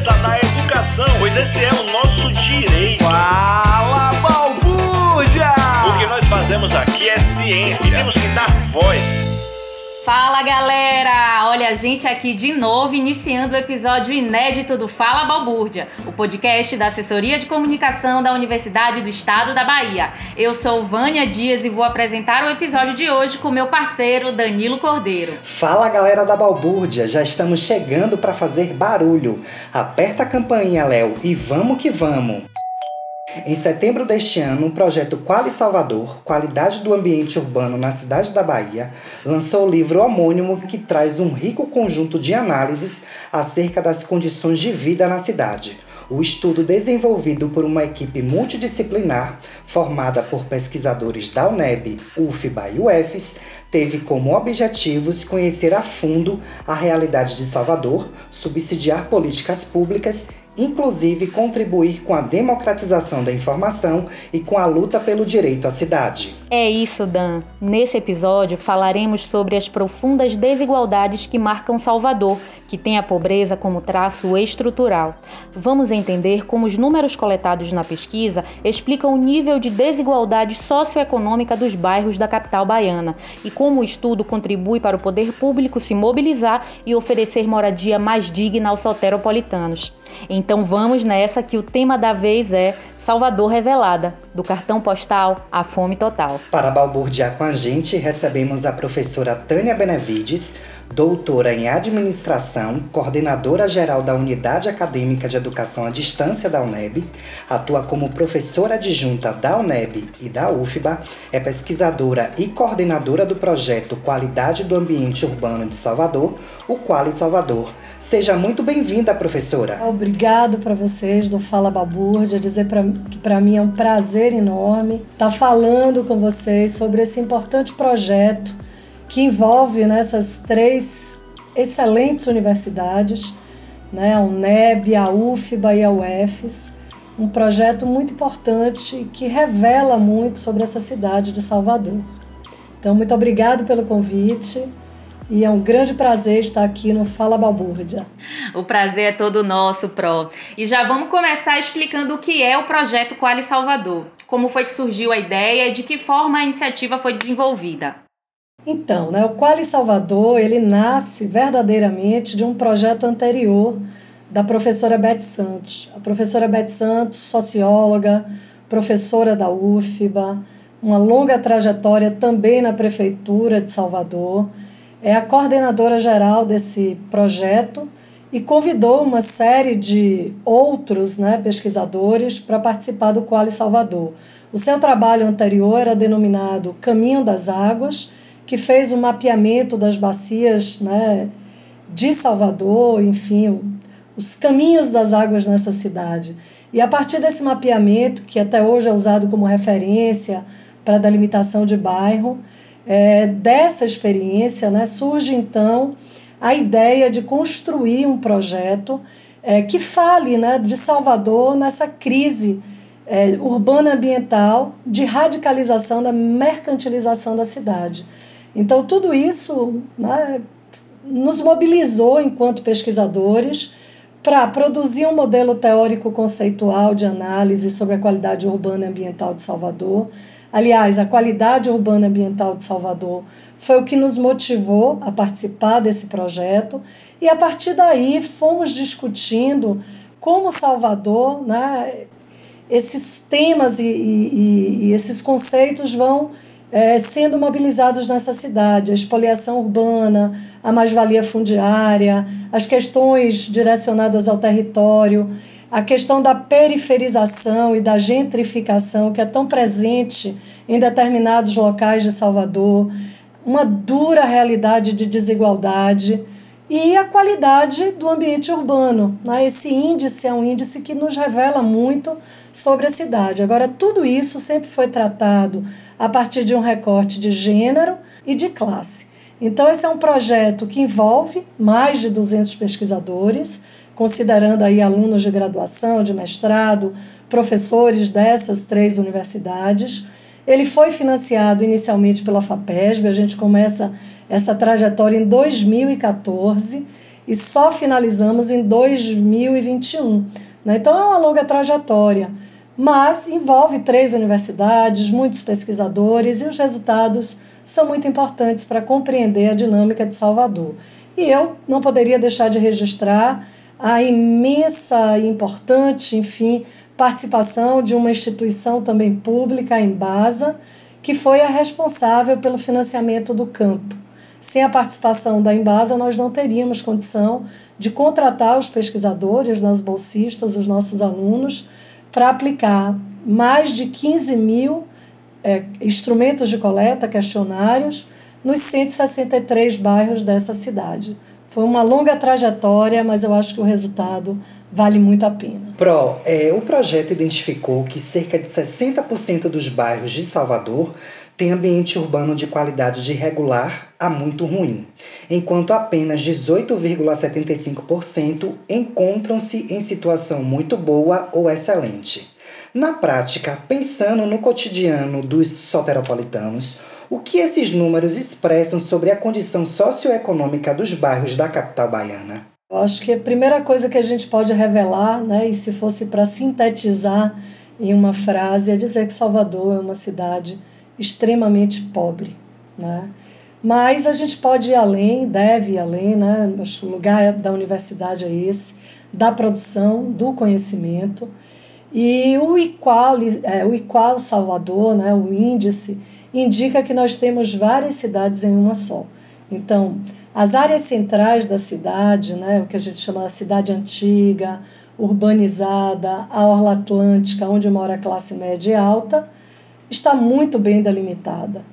defesa da educação, pois esse é o nosso direito. Fala, balbúrdia! O que nós fazemos aqui é ciência e temos que dar voz. Fala galera! Olha a gente aqui de novo iniciando o episódio inédito do Fala Balbúrdia, o podcast da Assessoria de Comunicação da Universidade do Estado da Bahia. Eu sou Vânia Dias e vou apresentar o episódio de hoje com meu parceiro Danilo Cordeiro. Fala galera da Balbúrdia, já estamos chegando para fazer barulho. Aperta a campainha, Léo, e vamos que vamos! Em setembro deste ano, o projeto Quali Salvador, Qualidade do Ambiente Urbano na Cidade da Bahia, lançou o livro homônimo que traz um rico conjunto de análises acerca das condições de vida na cidade. O estudo desenvolvido por uma equipe multidisciplinar formada por pesquisadores da UNEB, UFBA e UFES teve como objetivos conhecer a fundo a realidade de Salvador, subsidiar políticas públicas inclusive contribuir com a democratização da informação e com a luta pelo direito à cidade. É isso, Dan. Nesse episódio falaremos sobre as profundas desigualdades que marcam Salvador, que tem a pobreza como traço estrutural. Vamos entender como os números coletados na pesquisa explicam o nível de desigualdade socioeconômica dos bairros da capital baiana e como o estudo contribui para o poder público se mobilizar e oferecer moradia mais digna aos soteropolitanos. Então vamos nessa que o tema da vez é Salvador Revelada, do cartão postal à fome total. Para balbuciar com a gente, recebemos a professora Tânia Benevides, doutora em administração, coordenadora geral da Unidade Acadêmica de Educação à Distância da UNEB, atua como professora adjunta da UNEB e da UFBA, é pesquisadora e coordenadora do projeto Qualidade do Ambiente Urbano de Salvador, o Quali Salvador. Seja muito bem-vinda, professora. Obrigado para vocês do Fala Babúrdia, dizer pra, que para mim é um prazer enorme estar tá falando com vocês sobre esse importante projeto que envolve nessas né, três excelentes universidades, né, a UNEB, a UFBA e a UFES, um projeto muito importante que revela muito sobre essa cidade de Salvador. Então, muito obrigado pelo convite. E é um grande prazer estar aqui no Fala Balbúrdia. O prazer é todo nosso, Pro. E já vamos começar explicando o que é o projeto Quali Salvador, como foi que surgiu a ideia e de que forma a iniciativa foi desenvolvida. Então, né, o Quali Salvador, ele nasce verdadeiramente de um projeto anterior da professora Beth Santos. A professora Beth Santos, socióloga, professora da UFBA, uma longa trajetória também na prefeitura de Salvador, é a coordenadora geral desse projeto e convidou uma série de outros né, pesquisadores para participar do Quali Salvador. O seu trabalho anterior era denominado Caminho das Águas, que fez o um mapeamento das bacias né, de Salvador, enfim, os caminhos das águas nessa cidade. E a partir desse mapeamento, que até hoje é usado como referência para delimitação de bairro, é, dessa experiência né, surge então a ideia de construir um projeto é, que fale né, de Salvador nessa crise é, urbana ambiental de radicalização da mercantilização da cidade. Então, tudo isso né, nos mobilizou enquanto pesquisadores para produzir um modelo teórico conceitual de análise sobre a qualidade urbana e ambiental de Salvador. Aliás, a qualidade urbana e ambiental de Salvador foi o que nos motivou a participar desse projeto, e a partir daí fomos discutindo como Salvador, né, esses temas e, e, e esses conceitos vão é, sendo mobilizados nessa cidade, a expoliação urbana, a mais-valia fundiária, as questões direcionadas ao território, a questão da periferização e da gentrificação que é tão presente em determinados locais de Salvador, uma dura realidade de desigualdade e a qualidade do ambiente urbano. Né? Esse índice é um índice que nos revela muito sobre a cidade. Agora, tudo isso sempre foi tratado a partir de um recorte de gênero e de classe. Então, esse é um projeto que envolve mais de 200 pesquisadores, considerando aí alunos de graduação, de mestrado, professores dessas três universidades. Ele foi financiado inicialmente pela FAPESB, a gente começa essa trajetória em 2014 e só finalizamos em 2021. Né? Então é uma longa trajetória, mas envolve três universidades, muitos pesquisadores e os resultados são muito importantes para compreender a dinâmica de Salvador. E eu não poderia deixar de registrar a imensa e importante, enfim, participação de uma instituição também pública, a Embasa, que foi a responsável pelo financiamento do campo. Sem a participação da Embasa, nós não teríamos condição de contratar os pesquisadores, os bolsistas, os nossos alunos, para aplicar mais de 15 mil é, instrumentos de coleta, questionários, nos 163 bairros dessa cidade. Foi uma longa trajetória, mas eu acho que o resultado vale muito a pena. Pro, é, o projeto identificou que cerca de 60% dos bairros de Salvador têm ambiente urbano de qualidade de regular a muito ruim, enquanto apenas 18,75% encontram-se em situação muito boa ou excelente. Na prática, pensando no cotidiano dos soteropolitanos, o que esses números expressam sobre a condição socioeconômica dos bairros da capital baiana? Eu acho que a primeira coisa que a gente pode revelar, né, e se fosse para sintetizar em uma frase, é dizer que Salvador é uma cidade extremamente pobre. Né? Mas a gente pode ir além, deve ir além, né? O lugar da universidade é esse, da produção, do conhecimento. E o Equal, é, o Equal Salvador, né, o índice, indica que nós temos várias cidades em uma só. Então, as áreas centrais da cidade, né, o que a gente chama de cidade antiga, urbanizada, a orla atlântica, onde mora a classe média e alta, está muito bem delimitada.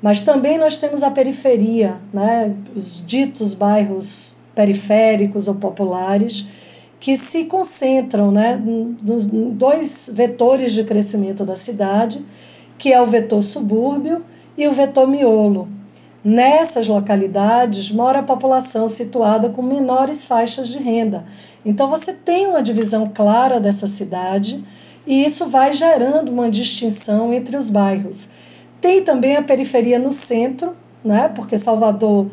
Mas também nós temos a periferia, né, os ditos bairros periféricos ou populares, que se concentram né, nos dois vetores de crescimento da cidade, que é o vetor subúrbio e o vetor miolo. Nessas localidades mora a população situada com menores faixas de renda. Então você tem uma divisão clara dessa cidade e isso vai gerando uma distinção entre os bairros. Tem também a periferia no centro, né, porque Salvador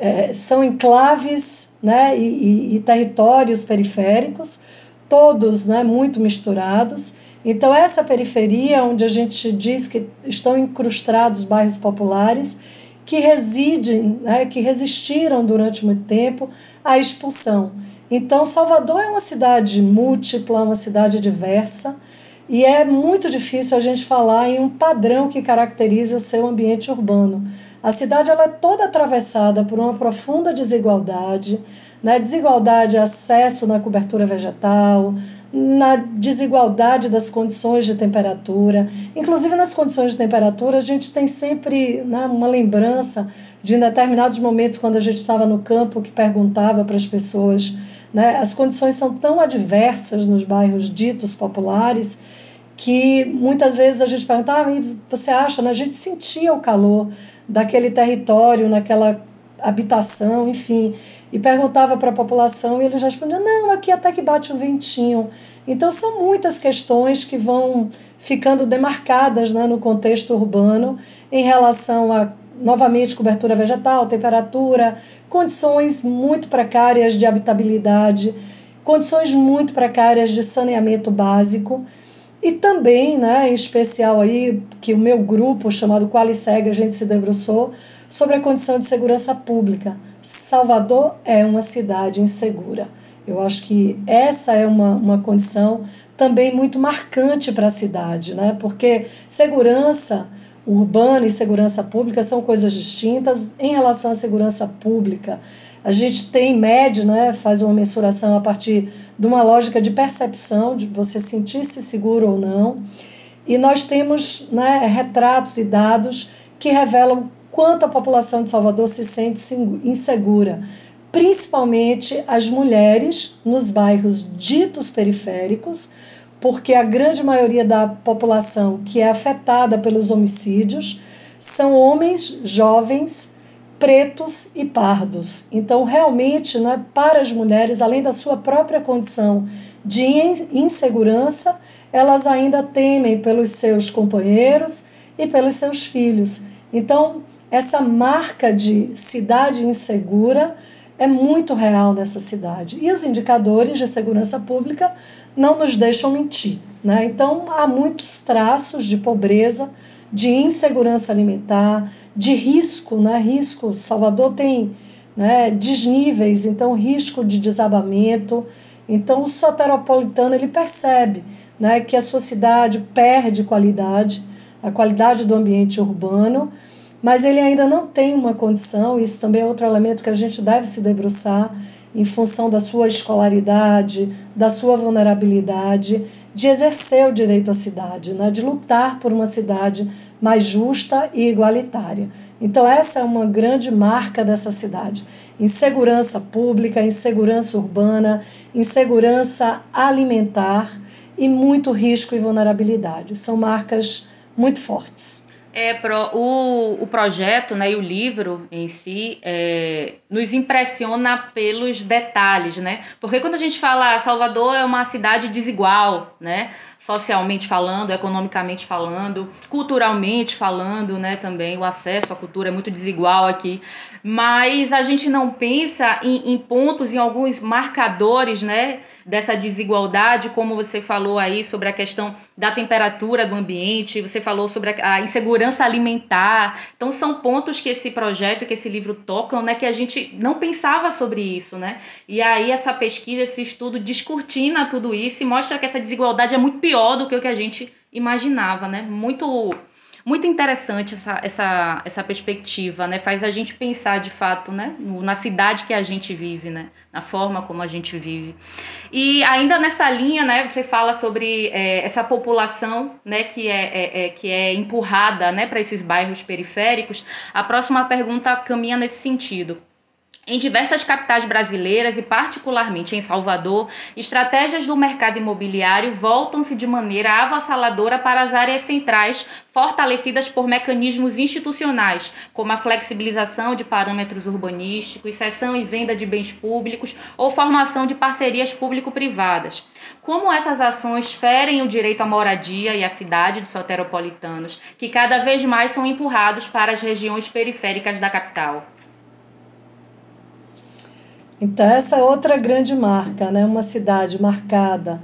é, são enclaves né, e, e, e, territórios periféricos, todos né, muito misturados. Então, essa periferia, onde a gente diz que estão incrustados bairros populares, que residem, né, que resistiram durante muito tempo à expulsão. Então, Salvador é uma cidade múltipla, uma cidade diversa, e é muito difícil a gente falar em um padrão que caracteriza o seu ambiente urbano. A cidade ela é toda atravessada por uma profunda desigualdade, né? desigualdade de acesso na cobertura vegetal, na desigualdade das condições de temperatura. Inclusive, nas condições de temperatura, a gente tem sempre né, uma lembrança de em determinados momentos, quando a gente estava no campo, que perguntava para as pessoas. Né, as condições são tão adversas nos bairros ditos populares que muitas vezes a gente perguntava, ah, você acha, né? a gente sentia o calor daquele território, naquela habitação, enfim, e perguntava para a população e eles respondiam: não, aqui até que bate um ventinho. Então, são muitas questões que vão ficando demarcadas né, no contexto urbano em relação a, novamente, cobertura vegetal, temperatura, condições muito precárias de habitabilidade, condições muito precárias de saneamento básico. E também, né, em especial aí, que o meu grupo chamado Qualiseg, a gente se debruçou sobre a condição de segurança pública. Salvador é uma cidade insegura. Eu acho que essa é uma, uma condição também muito marcante para a cidade, né? porque segurança urbana e segurança pública são coisas distintas em relação à segurança pública. A gente tem média, né, faz uma mensuração a partir de uma lógica de percepção, de você sentir-se seguro ou não. E nós temos né, retratos e dados que revelam quanto a população de Salvador se sente insegura, principalmente as mulheres nos bairros ditos periféricos, porque a grande maioria da população que é afetada pelos homicídios são homens jovens pretos e pardos. Então, realmente, né, para as mulheres, além da sua própria condição de insegurança, elas ainda temem pelos seus companheiros e pelos seus filhos. Então, essa marca de cidade insegura é muito real nessa cidade. E os indicadores de segurança pública não nos deixam mentir. Né? Então, há muitos traços de pobreza, de insegurança alimentar, de risco. Né? Risco, Salvador tem né, desníveis, então risco de desabamento. Então, o soteropolitano ele percebe né, que a sua cidade perde qualidade, a qualidade do ambiente urbano, mas ele ainda não tem uma condição, isso também é outro elemento que a gente deve se debruçar em função da sua escolaridade, da sua vulnerabilidade, de exercer o direito à cidade, né? de lutar por uma cidade mais justa e igualitária. Então, essa é uma grande marca dessa cidade: insegurança pública, insegurança urbana, insegurança alimentar e muito risco e vulnerabilidade. São marcas muito fortes. É, pro, o, o projeto né, e o livro em si é, nos impressiona pelos detalhes, né? Porque quando a gente fala Salvador é uma cidade desigual, né? Socialmente falando, economicamente falando, culturalmente falando, né? Também o acesso à cultura é muito desigual aqui. Mas a gente não pensa em, em pontos, em alguns marcadores, né? dessa desigualdade, como você falou aí sobre a questão da temperatura do ambiente, você falou sobre a insegurança alimentar. Então são pontos que esse projeto, que esse livro tocam, né, que a gente não pensava sobre isso, né? E aí essa pesquisa, esse estudo descortina tudo isso e mostra que essa desigualdade é muito pior do que o que a gente imaginava, né? Muito muito interessante essa, essa, essa perspectiva, né? Faz a gente pensar de fato, né? Na cidade que a gente vive, né? Na forma como a gente vive. E ainda nessa linha, né? Você fala sobre é, essa população, né? Que é, é, é que é empurrada, né? Para esses bairros periféricos. A próxima pergunta caminha nesse sentido. Em diversas capitais brasileiras e particularmente em Salvador, estratégias do mercado imobiliário voltam-se de maneira avassaladora para as áreas centrais, fortalecidas por mecanismos institucionais, como a flexibilização de parâmetros urbanísticos, cessão e venda de bens públicos ou formação de parcerias público-privadas. Como essas ações ferem o direito à moradia e à cidade de soteropolitanos, que cada vez mais são empurrados para as regiões periféricas da capital? Então, essa é outra grande marca, né? uma cidade marcada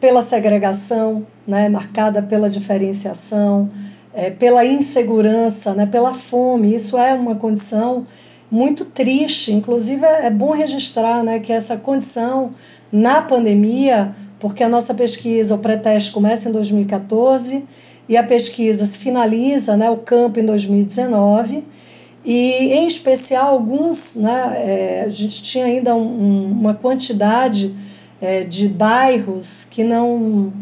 pela segregação, né? marcada pela diferenciação, é, pela insegurança, né? pela fome. Isso é uma condição muito triste. Inclusive, é, é bom registrar né, que essa condição na pandemia, porque a nossa pesquisa, o pré-teste começa em 2014 e a pesquisa se finaliza, né, o campo, em 2019 e, em especial, alguns, né, é, a gente tinha ainda um, uma quantidade é, de bairros que não,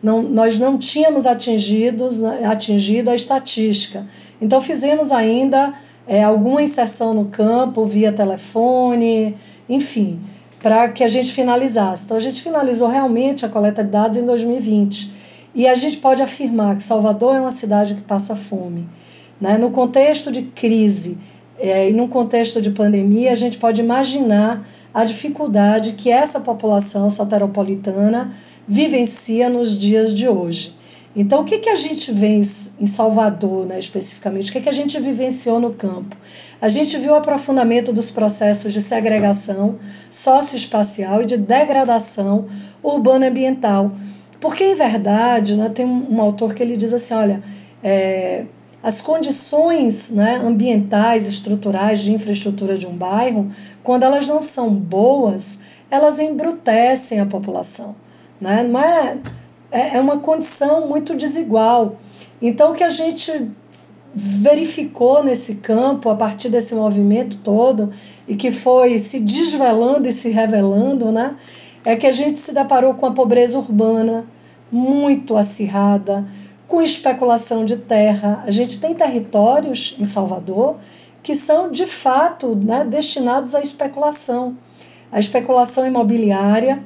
não, nós não tínhamos atingidos, né, atingido a estatística. Então, fizemos ainda é, alguma inserção no campo via telefone, enfim, para que a gente finalizasse. Então, a gente finalizou realmente a coleta de dados em 2020. E a gente pode afirmar que Salvador é uma cidade que passa fome. Né? No contexto de crise é, e no contexto de pandemia, a gente pode imaginar a dificuldade que essa população soteropolitana vivencia nos dias de hoje. Então, o que, que a gente vê em Salvador, né, especificamente? O que, que a gente vivenciou no campo? A gente viu o aprofundamento dos processos de segregação socioespacial e de degradação urbano-ambiental. Porque, em verdade, né, tem um, um autor que ele diz assim: olha, é, as condições né, ambientais, estruturais de infraestrutura de um bairro, quando elas não são boas, elas embrutecem a população. Né? Não é, é, é uma condição muito desigual. Então, o que a gente verificou nesse campo, a partir desse movimento todo, e que foi se desvelando e se revelando, né, é que a gente se deparou com a pobreza urbana muito acirrada, com especulação de terra. A gente tem territórios em Salvador que são de fato né, destinados à especulação, à especulação imobiliária.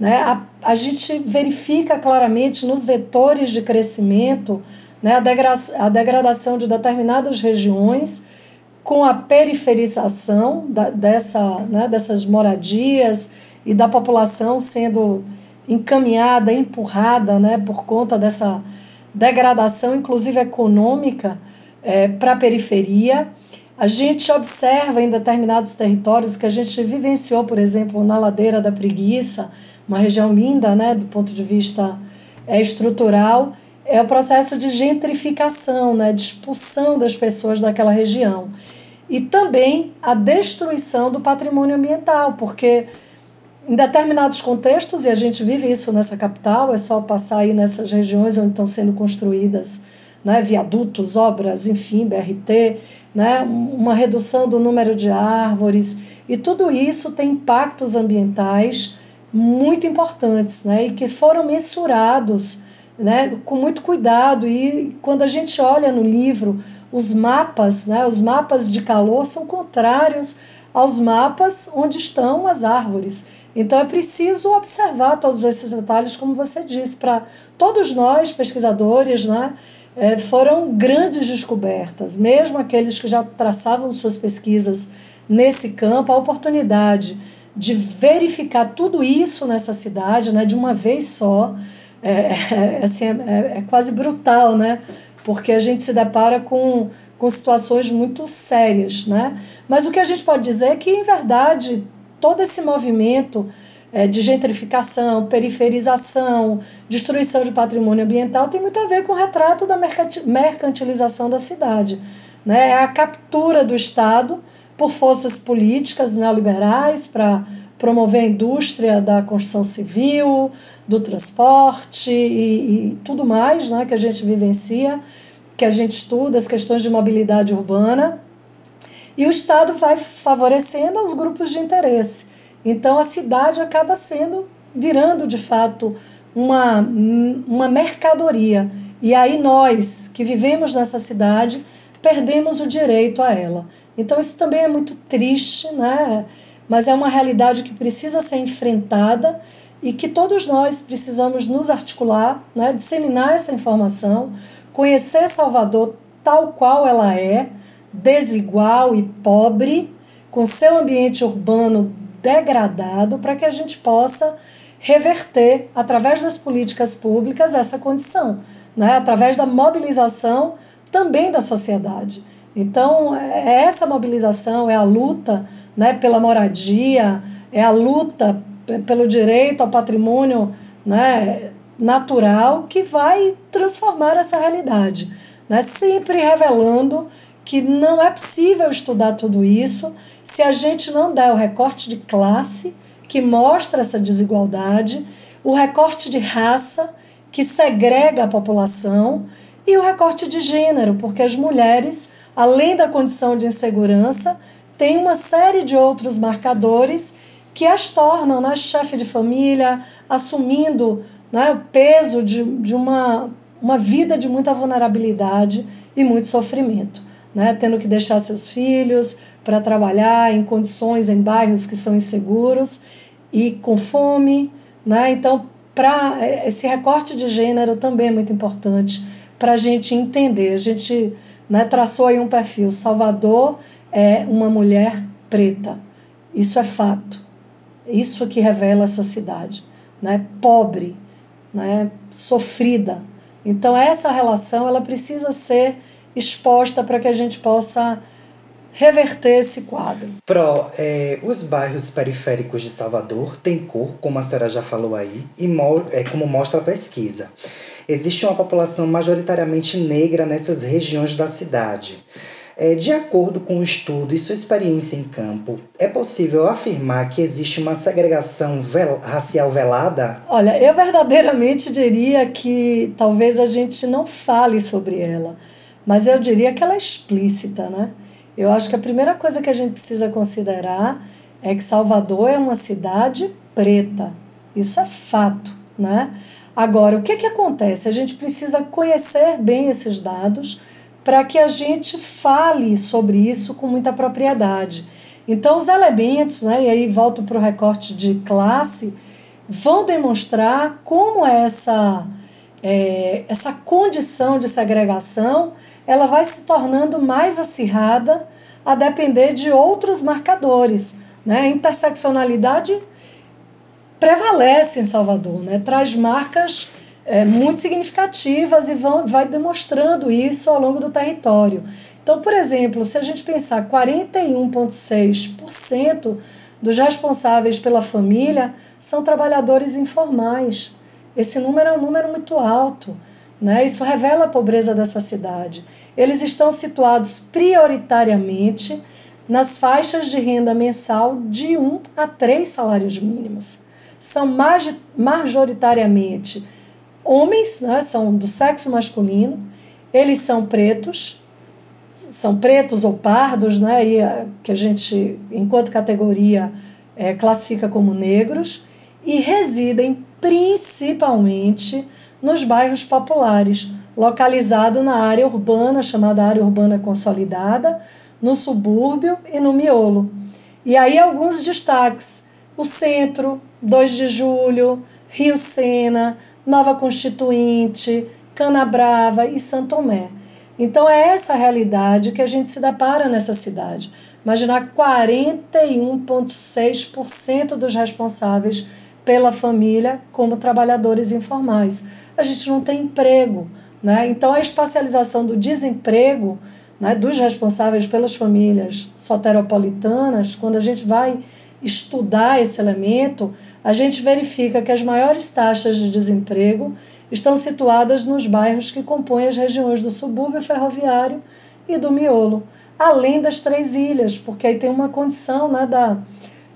Né? A, a gente verifica claramente nos vetores de crescimento né, a, degra a degradação de determinadas regiões com a periferização da, dessa, né, dessas moradias e da população sendo encaminhada, empurrada né, por conta dessa degradação, inclusive econômica, é, para a periferia. A gente observa em determinados territórios que a gente vivenciou, por exemplo, na ladeira da Preguiça, uma região linda, né, do ponto de vista é, estrutural, é o processo de gentrificação, né, de expulsão das pessoas daquela região. E também a destruição do patrimônio ambiental, porque em determinados contextos, e a gente vive isso nessa capital, é só passar aí nessas regiões onde estão sendo construídas né, viadutos, obras, enfim, BRT, né, uma redução do número de árvores, e tudo isso tem impactos ambientais muito importantes né, e que foram mensurados né, com muito cuidado. E quando a gente olha no livro, os mapas, né, os mapas de calor são contrários aos mapas onde estão as árvores. Então é preciso observar todos esses detalhes, como você disse, para todos nós, pesquisadores, né, é, foram grandes descobertas, mesmo aqueles que já traçavam suas pesquisas nesse campo, a oportunidade de verificar tudo isso nessa cidade, né, de uma vez só, é, é, assim, é, é quase brutal, né? Porque a gente se depara com, com situações muito sérias, né? Mas o que a gente pode dizer é que, em verdade, todo esse movimento é, de gentrificação, periferização, destruição de patrimônio ambiental tem muito a ver com o retrato da mercantilização da cidade. Né? É a captura do Estado por forças políticas neoliberais para promover a indústria da construção civil, do transporte e, e tudo mais né, que a gente vivencia, que a gente estuda, as questões de mobilidade urbana. E o Estado vai favorecendo os grupos de interesse. Então a cidade acaba sendo, virando de fato uma, uma mercadoria. E aí nós que vivemos nessa cidade perdemos o direito a ela. Então isso também é muito triste, né? mas é uma realidade que precisa ser enfrentada e que todos nós precisamos nos articular, né? disseminar essa informação, conhecer Salvador tal qual ela é, desigual e pobre, com seu ambiente urbano degradado para que a gente possa reverter, através das políticas públicas, essa condição, né? através da mobilização também da sociedade. Então, é essa mobilização, é a luta né, pela moradia, é a luta pelo direito ao patrimônio né, natural que vai transformar essa realidade. Né? Sempre revelando que não é possível estudar tudo isso se a gente não der o recorte de classe, que mostra essa desigualdade, o recorte de raça, que segrega a população, e o recorte de gênero, porque as mulheres, além da condição de insegurança, têm uma série de outros marcadores que as tornam né, chefe de família, assumindo né, o peso de, de uma, uma vida de muita vulnerabilidade e muito sofrimento né, tendo que deixar seus filhos para trabalhar em condições em bairros que são inseguros e com fome, né? Então, para esse recorte de gênero também é muito importante para a gente entender. A gente né, traçou aí um perfil. Salvador é uma mulher preta. Isso é fato. Isso que revela essa cidade, né? Pobre, né? Sofrida. Então essa relação ela precisa ser exposta para que a gente possa reverter esse quadro. Pro, é, os bairros periféricos de Salvador têm cor, como a senhora já falou aí, e mo é, como mostra a pesquisa. Existe uma população majoritariamente negra nessas regiões da cidade. É, de acordo com o estudo e sua experiência em campo, é possível afirmar que existe uma segregação vel racial velada? Olha, eu verdadeiramente diria que talvez a gente não fale sobre ela mas eu diria que ela é explícita, né? Eu acho que a primeira coisa que a gente precisa considerar é que Salvador é uma cidade preta. Isso é fato, né? Agora, o que, que acontece? A gente precisa conhecer bem esses dados para que a gente fale sobre isso com muita propriedade. Então, os elementos, né, e aí volto para o recorte de classe, vão demonstrar como essa, é, essa condição de segregação ela vai se tornando mais acirrada a depender de outros marcadores. Né? A interseccionalidade prevalece em Salvador, né? traz marcas é, muito significativas e vão, vai demonstrando isso ao longo do território. Então, por exemplo, se a gente pensar 41,6% dos responsáveis pela família são trabalhadores informais. Esse número é um número muito alto. Né? Isso revela a pobreza dessa cidade. Eles estão situados prioritariamente nas faixas de renda mensal de 1 a 3 salários mínimos. São majoritariamente homens, né? são do sexo masculino, eles são pretos, são pretos ou pardos, né? e, que a gente, enquanto categoria, é, classifica como negros, e residem principalmente nos bairros populares, localizado na área urbana, chamada área urbana consolidada, no subúrbio e no miolo. E aí alguns destaques: o centro, 2 de julho, Rio Sena, Nova Constituinte, Canabrava e Santo Tomé. Então é essa realidade que a gente se depara nessa cidade. Imaginar 41,6% dos responsáveis pela família como trabalhadores informais. A gente não tem emprego. Né? Então, a espacialização do desemprego né, dos responsáveis pelas famílias soteropolitanas, quando a gente vai estudar esse elemento, a gente verifica que as maiores taxas de desemprego estão situadas nos bairros que compõem as regiões do subúrbio ferroviário e do miolo, além das três ilhas, porque aí tem uma condição né, da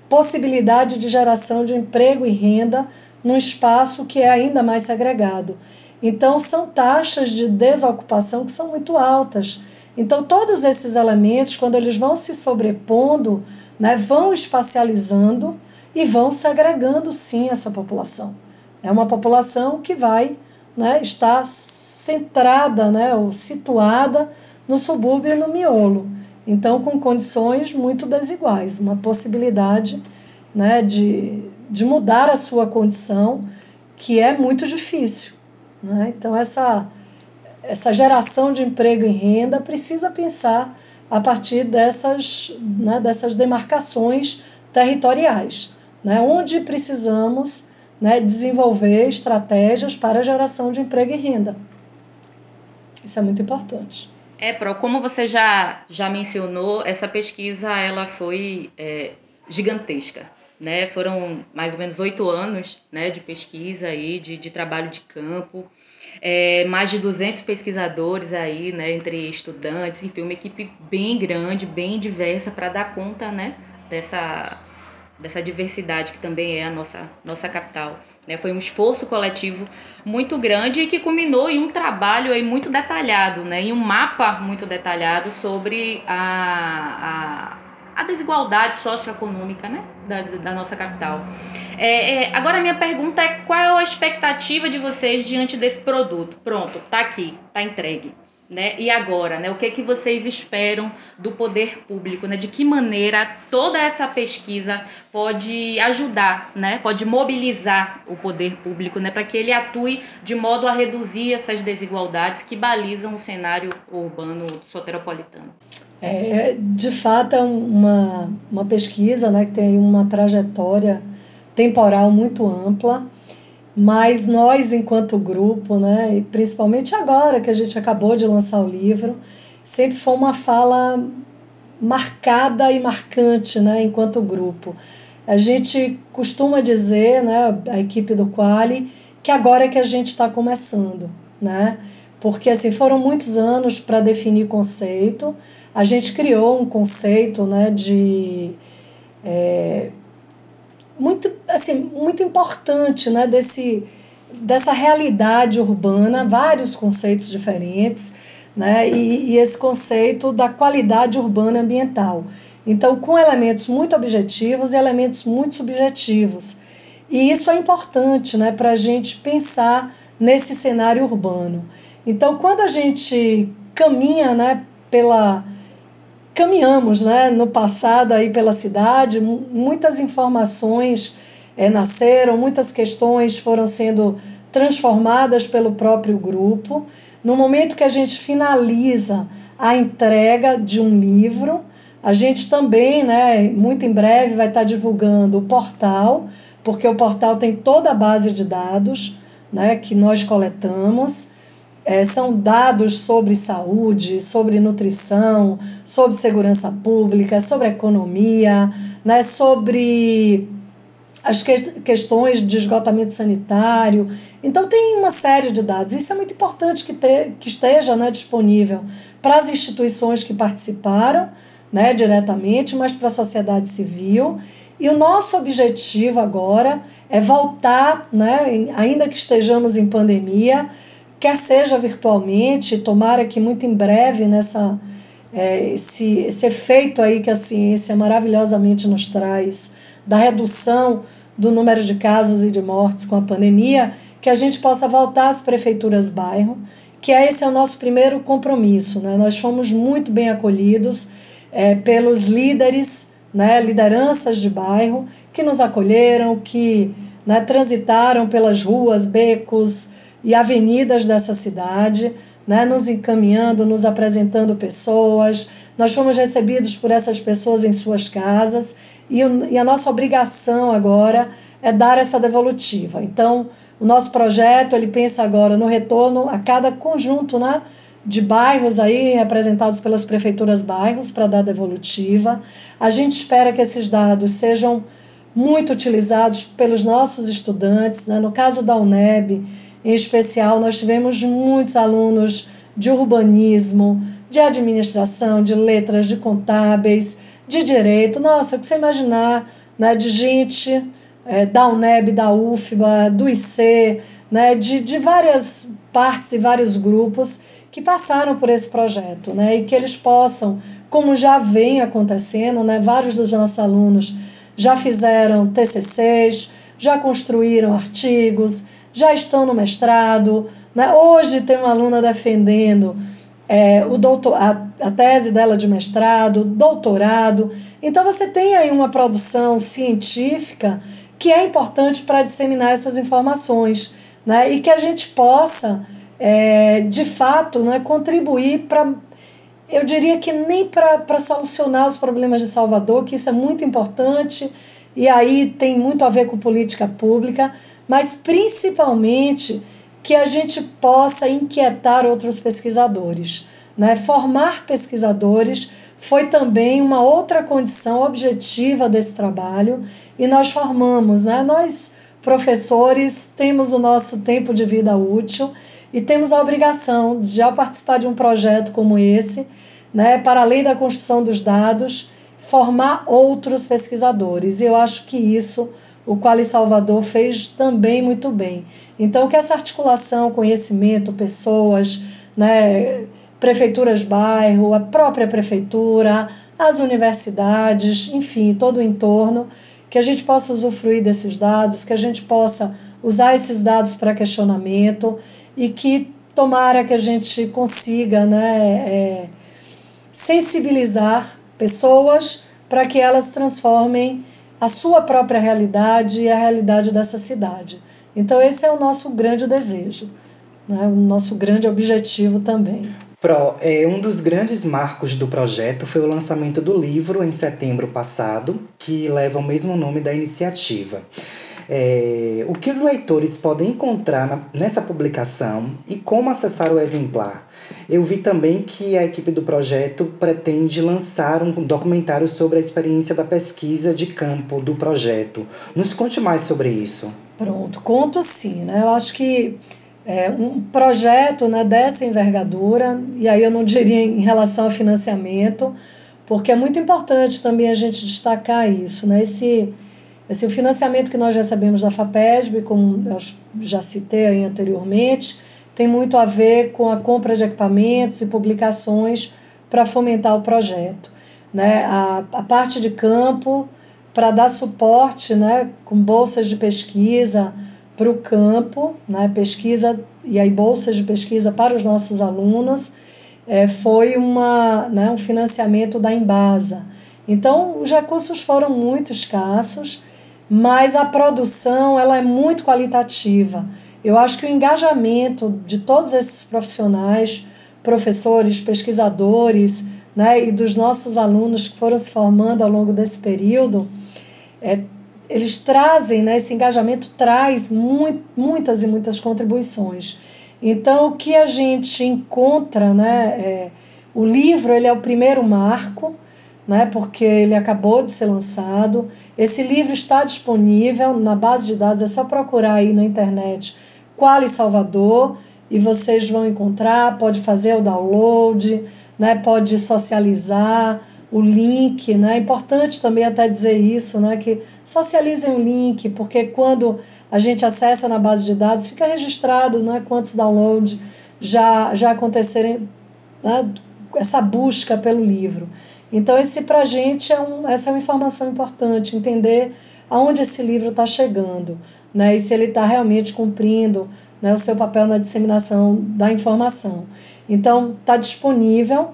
possibilidade de geração de emprego e renda num espaço que é ainda mais segregado. Então, são taxas de desocupação que são muito altas. Então, todos esses elementos, quando eles vão se sobrepondo, né, vão espacializando e vão segregando, sim, essa população. É uma população que vai né, estar centrada né, ou situada no subúrbio e no miolo. Então, com condições muito desiguais, uma possibilidade né, de, de mudar a sua condição, que é muito difícil. Né? Então, essa, essa geração de emprego e renda precisa pensar a partir dessas, né, dessas demarcações territoriais, né, onde precisamos né, desenvolver estratégias para geração de emprego e renda. Isso é muito importante. É, Pro, como você já, já mencionou, essa pesquisa ela foi é, gigantesca. Né? Foram mais ou menos oito anos né, de pesquisa aí, de, de trabalho de campo. É, mais de 200 pesquisadores aí, né, entre estudantes, enfim, uma equipe bem grande, bem diversa para dar conta, né, dessa, dessa diversidade que também é a nossa, nossa capital. Né? Foi um esforço coletivo muito grande e que culminou em um trabalho aí muito detalhado, né? em um mapa muito detalhado sobre a, a, a desigualdade socioeconômica né? da, da nossa capital. É, é, agora, minha pergunta é: qual é a expectativa de vocês diante desse produto? Pronto, tá aqui, tá entregue. Né? E agora, né? O que é que vocês esperam do poder público, né? De que maneira toda essa pesquisa pode ajudar, né? Pode mobilizar o poder público, né? Para que ele atue de modo a reduzir essas desigualdades que balizam o cenário urbano soteropolitano. É, de fato, é uma, uma pesquisa, né? Que tem uma trajetória temporal muito ampla mas nós, enquanto grupo, né, e principalmente agora que a gente acabou de lançar o livro, sempre foi uma fala marcada e marcante né, enquanto grupo. A gente costuma dizer, né, a equipe do Quali, que agora é que a gente está começando, né? Porque assim, foram muitos anos para definir conceito. A gente criou um conceito né, de é, muito, assim, muito importante né, desse, dessa realidade urbana, vários conceitos diferentes, né, e, e esse conceito da qualidade urbana ambiental. Então, com elementos muito objetivos e elementos muito subjetivos. E isso é importante né, para a gente pensar nesse cenário urbano. Então, quando a gente caminha né, pela caminhamos né, no passado aí pela cidade, muitas informações é, nasceram, muitas questões foram sendo transformadas pelo próprio grupo. No momento que a gente finaliza a entrega de um livro, a gente também, né, muito em breve, vai estar divulgando o portal, porque o portal tem toda a base de dados né, que nós coletamos. É, são dados sobre saúde, sobre nutrição, sobre segurança pública, sobre economia, né, sobre as que, questões de esgotamento sanitário. Então, tem uma série de dados. Isso é muito importante que, ter, que esteja né, disponível para as instituições que participaram né, diretamente, mas para a sociedade civil. E o nosso objetivo agora é voltar, né, ainda que estejamos em pandemia, quer seja virtualmente, tomara que muito em breve nessa é, esse, esse efeito aí que a ciência maravilhosamente nos traz da redução do número de casos e de mortes com a pandemia, que a gente possa voltar às prefeituras bairro, que é esse é o nosso primeiro compromisso. Né? Nós fomos muito bem acolhidos é, pelos líderes, né, lideranças de bairro, que nos acolheram, que né, transitaram pelas ruas, becos e avenidas dessa cidade, né, nos encaminhando, nos apresentando pessoas. Nós fomos recebidos por essas pessoas em suas casas e, o, e a nossa obrigação agora é dar essa devolutiva. Então, o nosso projeto ele pensa agora no retorno a cada conjunto, né? de bairros aí representados pelas prefeituras bairros para dar devolutiva. A gente espera que esses dados sejam muito utilizados pelos nossos estudantes. Né? No caso da UNEB, em especial, nós tivemos muitos alunos de urbanismo, de administração, de letras, de contábeis, de direito. Nossa, o que você imaginar né? de gente é, da UNEB, da UFBA, do IC, né? de, de várias partes e vários grupos que passaram por esse projeto, né? E que eles possam, como já vem acontecendo, né? Vários dos nossos alunos já fizeram TCCs, já construíram artigos, já estão no mestrado, né? Hoje tem uma aluna defendendo é, o doutor, a, a tese dela de mestrado, doutorado. Então você tem aí uma produção científica que é importante para disseminar essas informações, né? E que a gente possa é, de fato, não é contribuir para, eu diria que nem para solucionar os problemas de Salvador, que isso é muito importante e aí tem muito a ver com política pública, mas principalmente que a gente possa inquietar outros pesquisadores. Né? Formar pesquisadores foi também uma outra condição objetiva desse trabalho e nós formamos, né? nós professores temos o nosso tempo de vida útil e temos a obrigação de, ao participar de um projeto como esse, né, para além da construção dos dados, formar outros pesquisadores. E eu acho que isso o Quali Salvador fez também muito bem. Então, que essa articulação, conhecimento, pessoas, né, prefeituras bairro, a própria prefeitura, as universidades, enfim, todo o entorno, que a gente possa usufruir desses dados, que a gente possa usar esses dados para questionamento e que tomara que a gente consiga né, é, sensibilizar pessoas para que elas transformem a sua própria realidade e a realidade dessa cidade. Então, esse é o nosso grande desejo, né, o nosso grande objetivo também. Pro, é, um dos grandes marcos do projeto foi o lançamento do livro em setembro passado, que leva o mesmo nome da iniciativa. É, o que os leitores podem encontrar na, nessa publicação e como acessar o exemplar. Eu vi também que a equipe do projeto pretende lançar um documentário sobre a experiência da pesquisa de campo do projeto. Nos conte mais sobre isso. Pronto, conto sim. Né? Eu acho que é, um projeto né, dessa envergadura, e aí eu não diria em relação ao financiamento, porque é muito importante também a gente destacar isso. Né? Esse esse, o financiamento que nós recebemos da FAPESB, como eu já citei anteriormente, tem muito a ver com a compra de equipamentos e publicações para fomentar o projeto. Né? A, a parte de campo, para dar suporte né, com bolsas de pesquisa para o campo, né, pesquisa e aí bolsas de pesquisa para os nossos alunos, é, foi uma, né, um financiamento da Embasa. Então, os recursos foram muito escassos mas a produção ela é muito qualitativa. Eu acho que o engajamento de todos esses profissionais, professores, pesquisadores, né, e dos nossos alunos que foram se formando ao longo desse período, é, eles trazem, né, esse engajamento traz muito, muitas e muitas contribuições. Então, o que a gente encontra, né, é, o livro ele é o primeiro marco, né, porque ele acabou de ser lançado. Esse livro está disponível na base de dados, é só procurar aí na internet Quali Salvador e vocês vão encontrar, pode fazer o download, né, pode socializar o link, né? É importante também até dizer isso, né? Que socializem o link, porque quando a gente acessa na base de dados, fica registrado né, quantos downloads já, já aconteceram, né, essa busca pelo livro. Então, esse para a gente é um, essa é uma informação importante, entender aonde esse livro está chegando, né, e se ele está realmente cumprindo né, o seu papel na disseminação da informação. Então, está disponível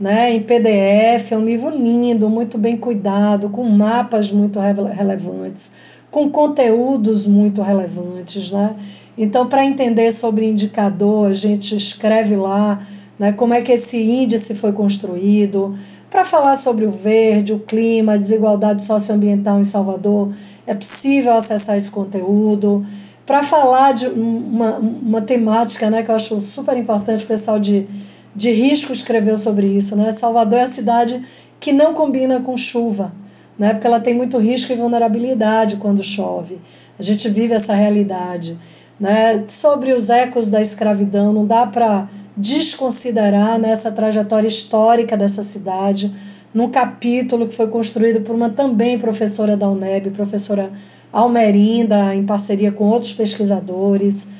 né, em PDF, é um livro lindo, muito bem cuidado, com mapas muito relevantes com conteúdos muito relevantes. Né? Então, para entender sobre indicador, a gente escreve lá né, como é que esse índice foi construído. Para falar sobre o verde, o clima, a desigualdade socioambiental em Salvador, é possível acessar esse conteúdo. Para falar de uma, uma temática né, que eu acho super importante, o pessoal de, de risco escreveu sobre isso. Né? Salvador é a cidade que não combina com chuva né? porque ela tem muito risco e vulnerabilidade quando chove. A gente vive essa realidade. Né? Sobre os ecos da escravidão, não dá para desconsiderar né, essa trajetória histórica dessa cidade, num capítulo que foi construído por uma também professora da UNEB, professora Almerinda, em parceria com outros pesquisadores,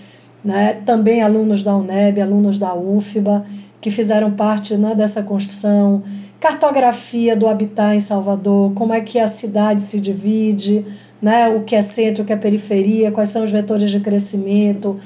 né, também alunos da UNEB, alunos da UFBA, que fizeram parte né, dessa construção. Cartografia do habitat em Salvador, como é que a cidade se divide, né, o que é centro, o que é periferia, quais são os vetores de crescimento,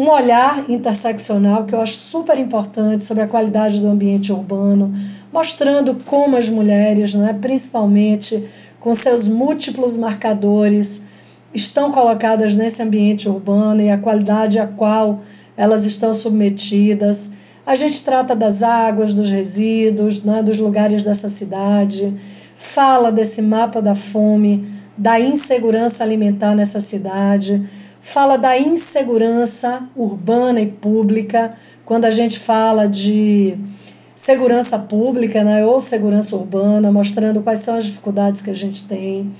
um olhar interseccional que eu acho super importante sobre a qualidade do ambiente urbano, mostrando como as mulheres, né, principalmente com seus múltiplos marcadores, estão colocadas nesse ambiente urbano e a qualidade a qual elas estão submetidas. A gente trata das águas, dos resíduos, né, dos lugares dessa cidade, fala desse mapa da fome, da insegurança alimentar nessa cidade, fala da insegurança urbana e pública, quando a gente fala de segurança pública né, ou segurança urbana, mostrando quais são as dificuldades que a gente tem.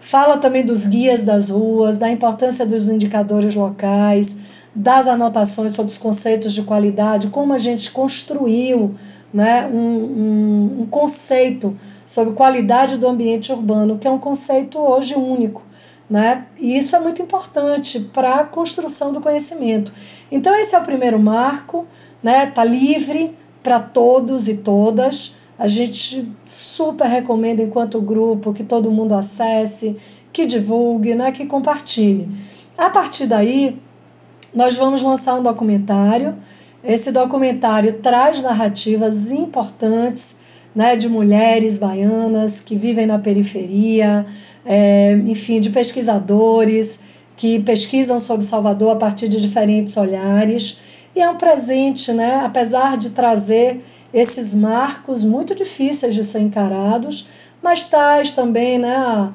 Fala também dos guias das ruas, da importância dos indicadores locais, das anotações sobre os conceitos de qualidade, como a gente construiu né, um, um, um conceito sobre qualidade do ambiente urbano, que é um conceito hoje único. Né? E isso é muito importante para a construção do conhecimento. Então, esse é o primeiro marco, né? Tá livre para todos e todas. A gente super recomenda, enquanto grupo, que todo mundo acesse, que divulgue, né? que compartilhe. A partir daí, nós vamos lançar um documentário. Esse documentário traz narrativas importantes né, de mulheres baianas que vivem na periferia, é, enfim, de pesquisadores que pesquisam sobre Salvador a partir de diferentes olhares. E é um presente, né, apesar de trazer esses marcos muito difíceis de ser encarados, mas traz também né, a,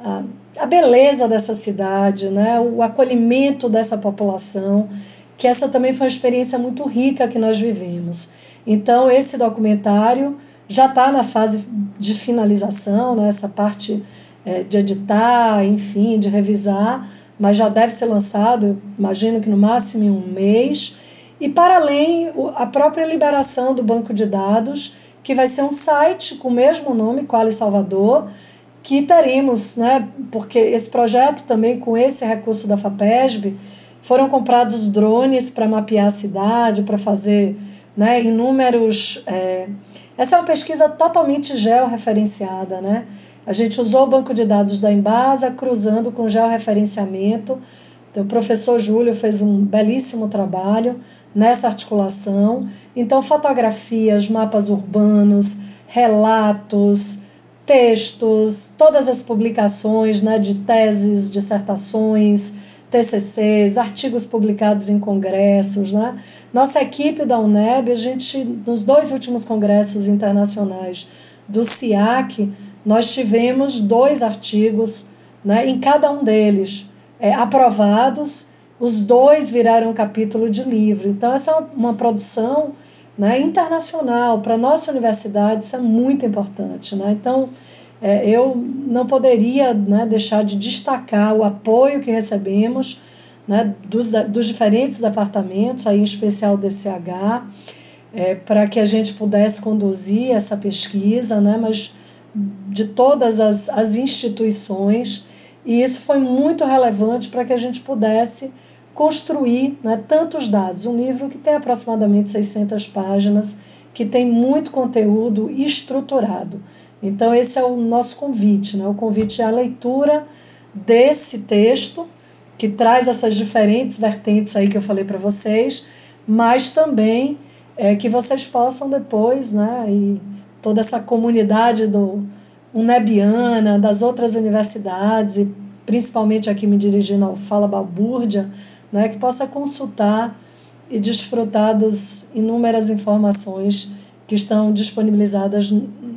a a beleza dessa cidade, né? o acolhimento dessa população, que essa também foi uma experiência muito rica que nós vivemos. Então, esse documentário já está na fase de finalização, né? essa parte é, de editar, enfim, de revisar, mas já deve ser lançado, imagino que no máximo em um mês. E, para além, a própria liberação do banco de dados, que vai ser um site com o mesmo nome, Quali Salvador, que teremos, né, porque esse projeto também, com esse recurso da FAPESB, foram comprados drones para mapear a cidade, para fazer né, inúmeros. É, essa é uma pesquisa totalmente georreferenciada. Né? A gente usou o banco de dados da Embasa, cruzando com georreferenciamento. Então, o professor Júlio fez um belíssimo trabalho nessa articulação. Então, fotografias, mapas urbanos, relatos, textos, todas as publicações né, de teses, dissertações, TCCs, artigos publicados em congressos. Né? Nossa equipe da UNEB, a gente, nos dois últimos congressos internacionais do CIAC, nós tivemos dois artigos né, em cada um deles é, aprovados, os dois viraram capítulo de livro. Então, essa é uma produção né, internacional. Para a nossa universidade, isso é muito importante. Né? Então, é, eu não poderia né, deixar de destacar o apoio que recebemos né, dos, dos diferentes departamentos, aí em especial DCH, é, para que a gente pudesse conduzir essa pesquisa, né, mas de todas as, as instituições, e isso foi muito relevante para que a gente pudesse construir né, tantos dados. Um livro que tem aproximadamente 600 páginas, que tem muito conteúdo estruturado. Então, esse é o nosso convite. Né? O convite é a leitura desse texto, que traz essas diferentes vertentes aí que eu falei para vocês, mas também é, que vocês possam depois, né, e toda essa comunidade do UNEBiana, das outras universidades, e principalmente aqui me dirigindo ao Fala Balbúrdia, né, que possa consultar e desfrutar das inúmeras informações que estão disponibilizadas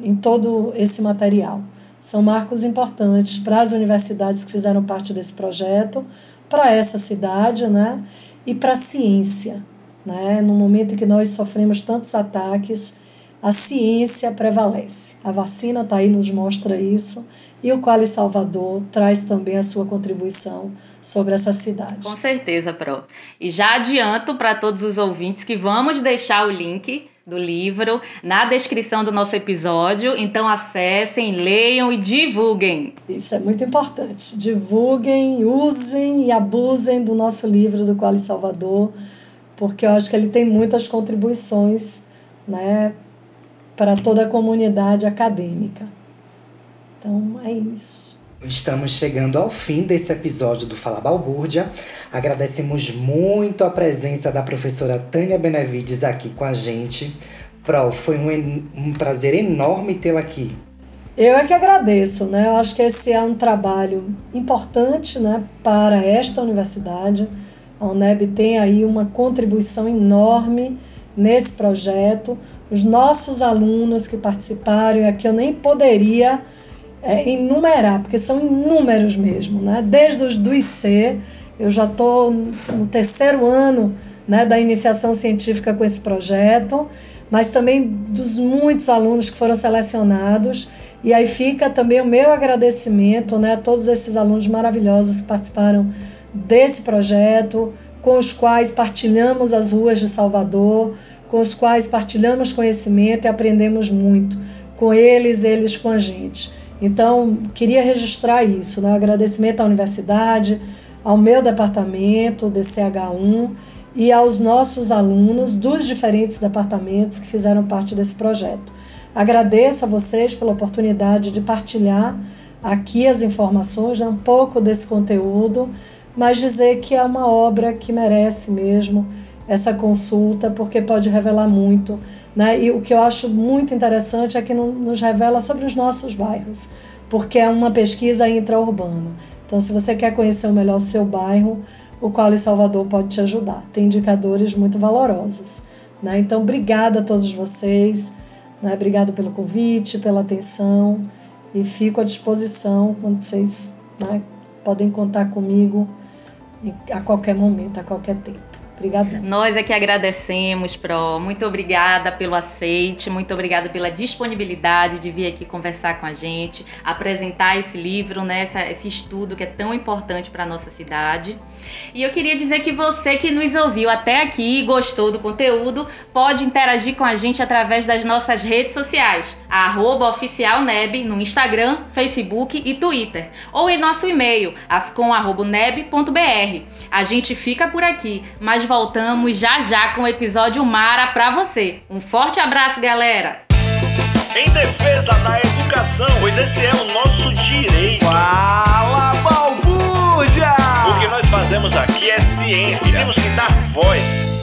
em todo esse material. São marcos importantes para as universidades que fizeram parte desse projeto, para essa cidade né, e para a ciência. Né? No momento em que nós sofremos tantos ataques, a ciência prevalece. A vacina está aí, nos mostra isso, e o Quali Salvador traz também a sua contribuição sobre essa cidade. Com certeza, Pro. E já adianto para todos os ouvintes que vamos deixar o link do livro na descrição do nosso episódio. Então acessem, leiam e divulguem. Isso é muito importante. Divulguem, usem e abusem do nosso livro do Quali Salvador, porque eu acho que ele tem muitas contribuições, né, para toda a comunidade acadêmica. Então é isso. Estamos chegando ao fim desse episódio do Fala Balbúrdia. Agradecemos muito a presença da professora Tânia Benevides aqui com a gente. Pro, foi um, um prazer enorme tê-la aqui. Eu é que agradeço, né? Eu acho que esse é um trabalho importante né, para esta universidade. A UNEB tem aí uma contribuição enorme nesse projeto. Os nossos alunos que participaram, aqui eu nem poderia é, enumerar, porque são inúmeros mesmo, né? Desde os do IC, eu já estou no terceiro ano né, da iniciação científica com esse projeto, mas também dos muitos alunos que foram selecionados. E aí fica também o meu agradecimento né, a todos esses alunos maravilhosos que participaram desse projeto, com os quais partilhamos as ruas de Salvador, com os quais partilhamos conhecimento e aprendemos muito. Com eles, eles com a gente. Então, queria registrar isso, né? agradecimento à universidade, ao meu departamento, o DCH1, e aos nossos alunos dos diferentes departamentos que fizeram parte desse projeto. Agradeço a vocês pela oportunidade de partilhar aqui as informações, né, um pouco desse conteúdo, mas dizer que é uma obra que merece mesmo essa consulta, porque pode revelar muito né? E o que eu acho muito interessante é que nos revela sobre os nossos bairros, porque é uma pesquisa intraurbana. Então, se você quer conhecer melhor o seu bairro, o Quali Salvador pode te ajudar. Tem indicadores muito valorosos. Né? Então, obrigada a todos vocês. Né? Obrigado pelo convite, pela atenção. E fico à disposição quando vocês né, podem contar comigo a qualquer momento, a qualquer tempo. Obrigada. Nós é que agradecemos, Pro. Muito obrigada pelo aceite, muito obrigada pela disponibilidade de vir aqui conversar com a gente, apresentar esse livro, né, essa, esse estudo que é tão importante para a nossa cidade. E eu queria dizer que você que nos ouviu até aqui e gostou do conteúdo, pode interagir com a gente através das nossas redes sociais, oficialneb no Instagram, Facebook e Twitter, ou em nosso e-mail, ascom.neb.br. A gente fica por aqui, mas voltamos já já com o episódio Mara pra você. Um forte abraço, galera! Em defesa da educação, pois esse é o nosso direito. Fala, balbúrdia! O que nós fazemos aqui é ciência e temos que dar voz